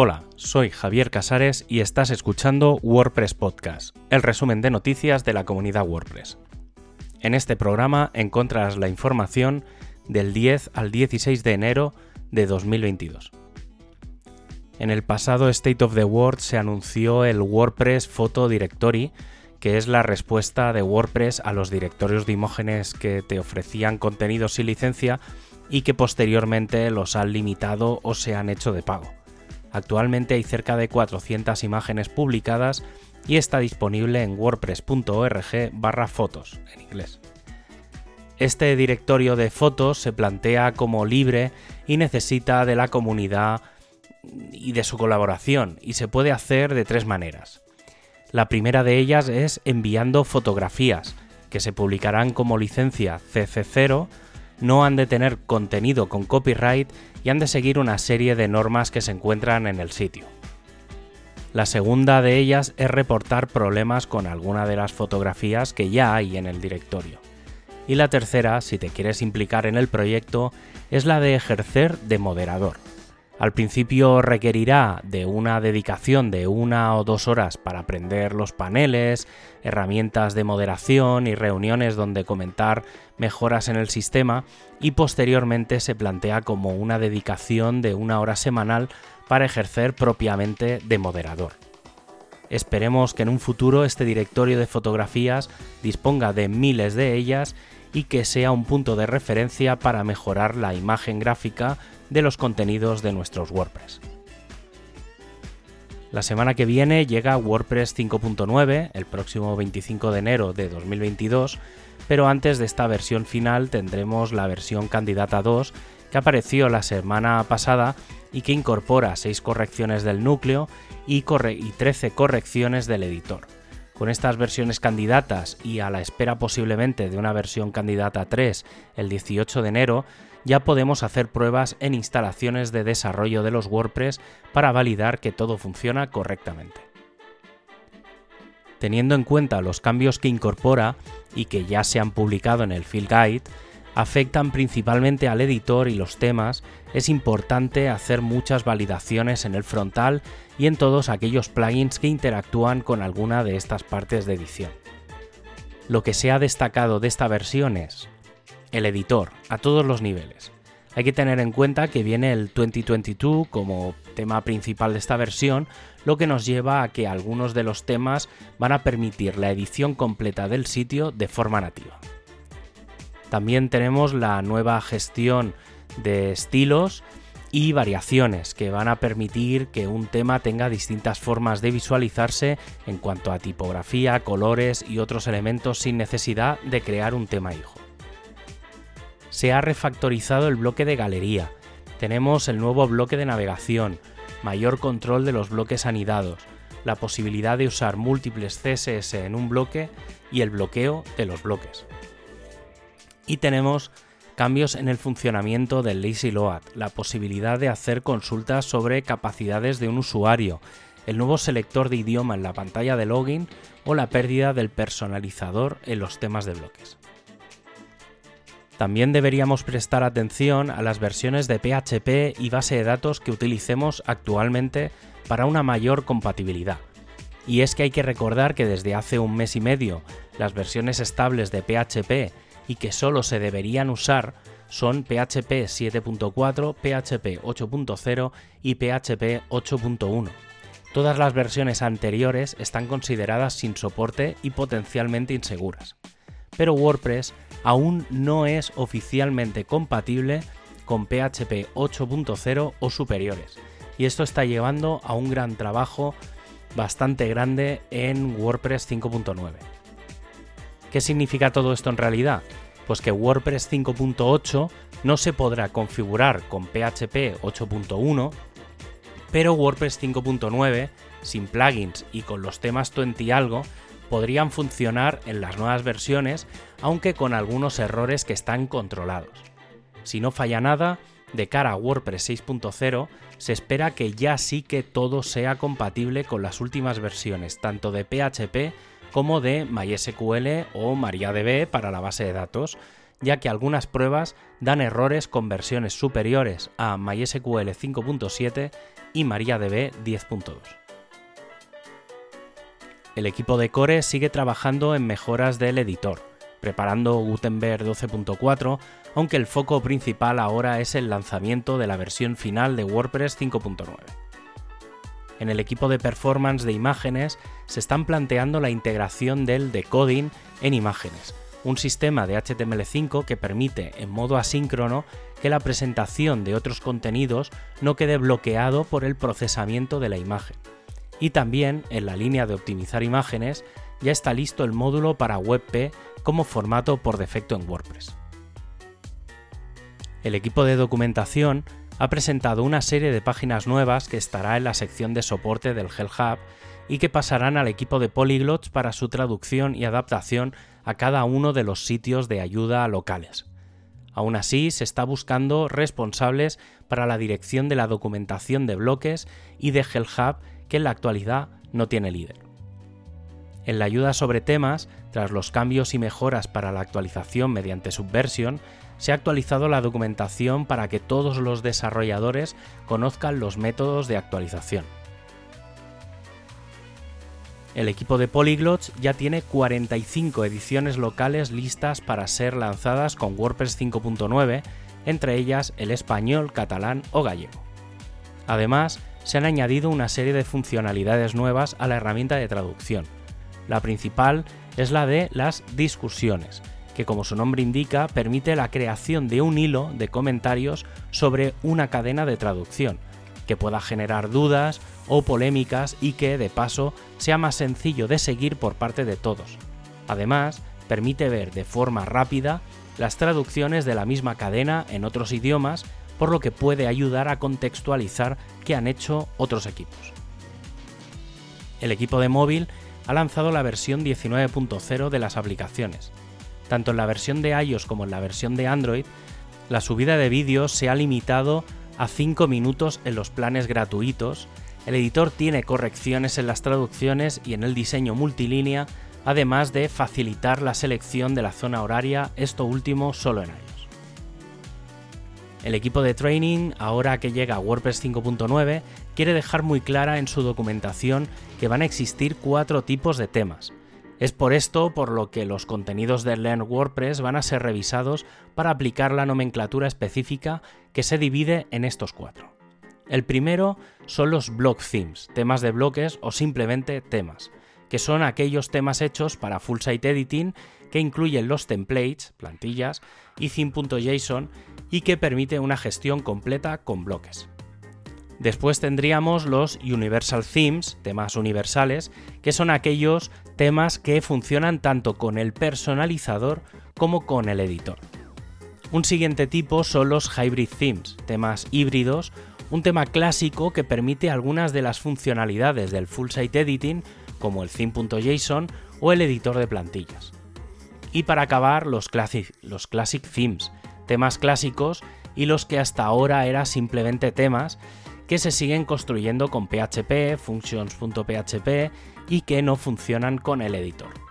Hola, soy Javier Casares y estás escuchando WordPress Podcast, el resumen de noticias de la comunidad WordPress. En este programa encontrarás la información del 10 al 16 de enero de 2022. En el pasado State of the World se anunció el WordPress Photo Directory, que es la respuesta de WordPress a los directorios de imágenes que te ofrecían contenidos sin licencia y que posteriormente los han limitado o se han hecho de pago. Actualmente hay cerca de 400 imágenes publicadas y está disponible en wordpress.org barra fotos en inglés. Este directorio de fotos se plantea como libre y necesita de la comunidad y de su colaboración y se puede hacer de tres maneras. La primera de ellas es enviando fotografías que se publicarán como licencia CC0 no han de tener contenido con copyright y han de seguir una serie de normas que se encuentran en el sitio. La segunda de ellas es reportar problemas con alguna de las fotografías que ya hay en el directorio. Y la tercera, si te quieres implicar en el proyecto, es la de ejercer de moderador. Al principio requerirá de una dedicación de una o dos horas para aprender los paneles, herramientas de moderación y reuniones donde comentar mejoras en el sistema y posteriormente se plantea como una dedicación de una hora semanal para ejercer propiamente de moderador. Esperemos que en un futuro este directorio de fotografías disponga de miles de ellas y que sea un punto de referencia para mejorar la imagen gráfica de los contenidos de nuestros WordPress. La semana que viene llega WordPress 5.9, el próximo 25 de enero de 2022, pero antes de esta versión final tendremos la versión candidata 2 que apareció la semana pasada y que incorpora 6 correcciones del núcleo y, 13 correcciones del editor. Con estas versiones candidatas y a la espera posiblemente de una versión candidata 3 el 18 de enero, ya podemos hacer pruebas en instalaciones de desarrollo de los WordPress para validar que todo funciona correctamente. Teniendo en cuenta los cambios que incorpora y que ya se han publicado en el Field Guide, afectan principalmente al editor y los temas, es importante hacer muchas validaciones en el frontal y en todos aquellos plugins que interactúan con alguna de estas partes de edición. Lo que se ha destacado de esta versión es el editor, a todos los niveles. Hay que tener en cuenta que viene el 2022 como tema principal de esta versión, lo que nos lleva a que algunos de los temas van a permitir la edición completa del sitio de forma nativa. También tenemos la nueva gestión de estilos y variaciones que van a permitir que un tema tenga distintas formas de visualizarse en cuanto a tipografía, colores y otros elementos sin necesidad de crear un tema hijo se ha refactorizado el bloque de galería, tenemos el nuevo bloque de navegación, mayor control de los bloques anidados, la posibilidad de usar múltiples CSS en un bloque y el bloqueo de los bloques. Y tenemos cambios en el funcionamiento del Lazy Load, la posibilidad de hacer consultas sobre capacidades de un usuario, el nuevo selector de idioma en la pantalla de login o la pérdida del personalizador en los temas de bloques. También deberíamos prestar atención a las versiones de PHP y base de datos que utilicemos actualmente para una mayor compatibilidad. Y es que hay que recordar que desde hace un mes y medio las versiones estables de PHP y que solo se deberían usar son PHP 7.4, PHP 8.0 y PHP 8.1. Todas las versiones anteriores están consideradas sin soporte y potencialmente inseguras. Pero WordPress aún no es oficialmente compatible con PHP 8.0 o superiores. Y esto está llevando a un gran trabajo bastante grande en WordPress 5.9. ¿Qué significa todo esto en realidad? Pues que WordPress 5.8 no se podrá configurar con PHP 8.1, pero WordPress 5.9, sin plugins y con los temas 20 y algo, podrían funcionar en las nuevas versiones, aunque con algunos errores que están controlados. Si no falla nada, de cara a WordPress 6.0, se espera que ya sí que todo sea compatible con las últimas versiones, tanto de PHP como de MySQL o MariaDB para la base de datos, ya que algunas pruebas dan errores con versiones superiores a MySQL 5.7 y MariaDB 10.2. El equipo de Core sigue trabajando en mejoras del editor, preparando Gutenberg 12.4, aunque el foco principal ahora es el lanzamiento de la versión final de WordPress 5.9. En el equipo de performance de imágenes se están planteando la integración del decoding en imágenes, un sistema de HTML5 que permite en modo asíncrono que la presentación de otros contenidos no quede bloqueado por el procesamiento de la imagen. Y también en la línea de optimizar imágenes ya está listo el módulo para WebP como formato por defecto en WordPress. El equipo de documentación ha presentado una serie de páginas nuevas que estará en la sección de soporte del Hell Hub y que pasarán al equipo de Polyglots para su traducción y adaptación a cada uno de los sitios de ayuda locales. Aún así, se está buscando responsables para la dirección de la documentación de bloques y de Hell Hub que en la actualidad no tiene líder. En la ayuda sobre temas, tras los cambios y mejoras para la actualización mediante Subversion, se ha actualizado la documentación para que todos los desarrolladores conozcan los métodos de actualización. El equipo de Polyglots ya tiene 45 ediciones locales listas para ser lanzadas con WordPress 5.9, entre ellas el español, catalán o gallego. Además, se han añadido una serie de funcionalidades nuevas a la herramienta de traducción. La principal es la de las discusiones, que como su nombre indica permite la creación de un hilo de comentarios sobre una cadena de traducción, que pueda generar dudas o polémicas y que, de paso, sea más sencillo de seguir por parte de todos. Además, permite ver de forma rápida las traducciones de la misma cadena en otros idiomas, por lo que puede ayudar a contextualizar qué han hecho otros equipos. El equipo de móvil ha lanzado la versión 19.0 de las aplicaciones, tanto en la versión de iOS como en la versión de Android, la subida de vídeos se ha limitado a 5 minutos en los planes gratuitos, el editor tiene correcciones en las traducciones y en el diseño multilínea, además de facilitar la selección de la zona horaria, esto último solo en iOS. El equipo de training, ahora que llega a WordPress 5.9, quiere dejar muy clara en su documentación que van a existir cuatro tipos de temas, es por esto por lo que los contenidos de Learn WordPress van a ser revisados para aplicar la nomenclatura específica que se divide en estos cuatro. El primero son los block themes, temas de bloques o simplemente temas, que son aquellos temas hechos para full site editing que incluyen los templates, plantillas y theme.json y que permite una gestión completa con bloques. Después tendríamos los Universal Themes, temas universales, que son aquellos temas que funcionan tanto con el personalizador como con el editor. Un siguiente tipo son los Hybrid Themes, temas híbridos, un tema clásico que permite algunas de las funcionalidades del Full Site Editing, como el theme.json o el editor de plantillas. Y para acabar, los classic, los classic Themes, temas clásicos y los que hasta ahora eran simplemente temas que se siguen construyendo con PHP, functions.php y que no funcionan con el editor.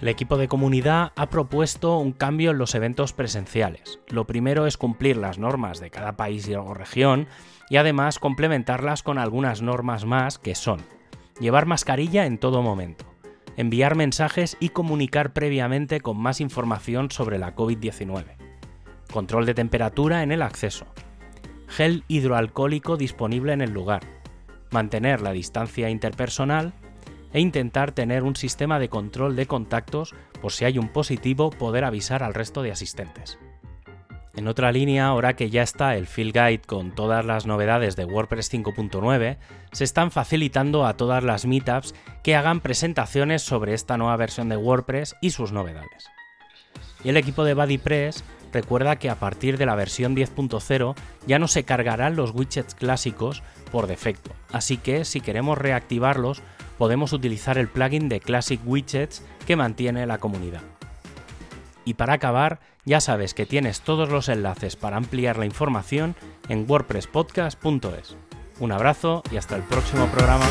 El equipo de comunidad ha propuesto un cambio en los eventos presenciales. Lo primero es cumplir las normas de cada país o región y además complementarlas con algunas normas más que son llevar mascarilla en todo momento, enviar mensajes y comunicar previamente con más información sobre la COVID-19, control de temperatura en el acceso, gel hidroalcohólico disponible en el lugar, mantener la distancia interpersonal e intentar tener un sistema de control de contactos por si hay un positivo poder avisar al resto de asistentes. En otra línea, ahora que ya está el Field Guide con todas las novedades de WordPress 5.9, se están facilitando a todas las meetups que hagan presentaciones sobre esta nueva versión de WordPress y sus novedades. Y el equipo de BuddyPress recuerda que a partir de la versión 10.0 ya no se cargarán los widgets clásicos por defecto, así que si queremos reactivarlos podemos utilizar el plugin de Classic Widgets que mantiene la comunidad. Y para acabar, ya sabes que tienes todos los enlaces para ampliar la información en wordpresspodcast.es. Un abrazo y hasta el próximo programa.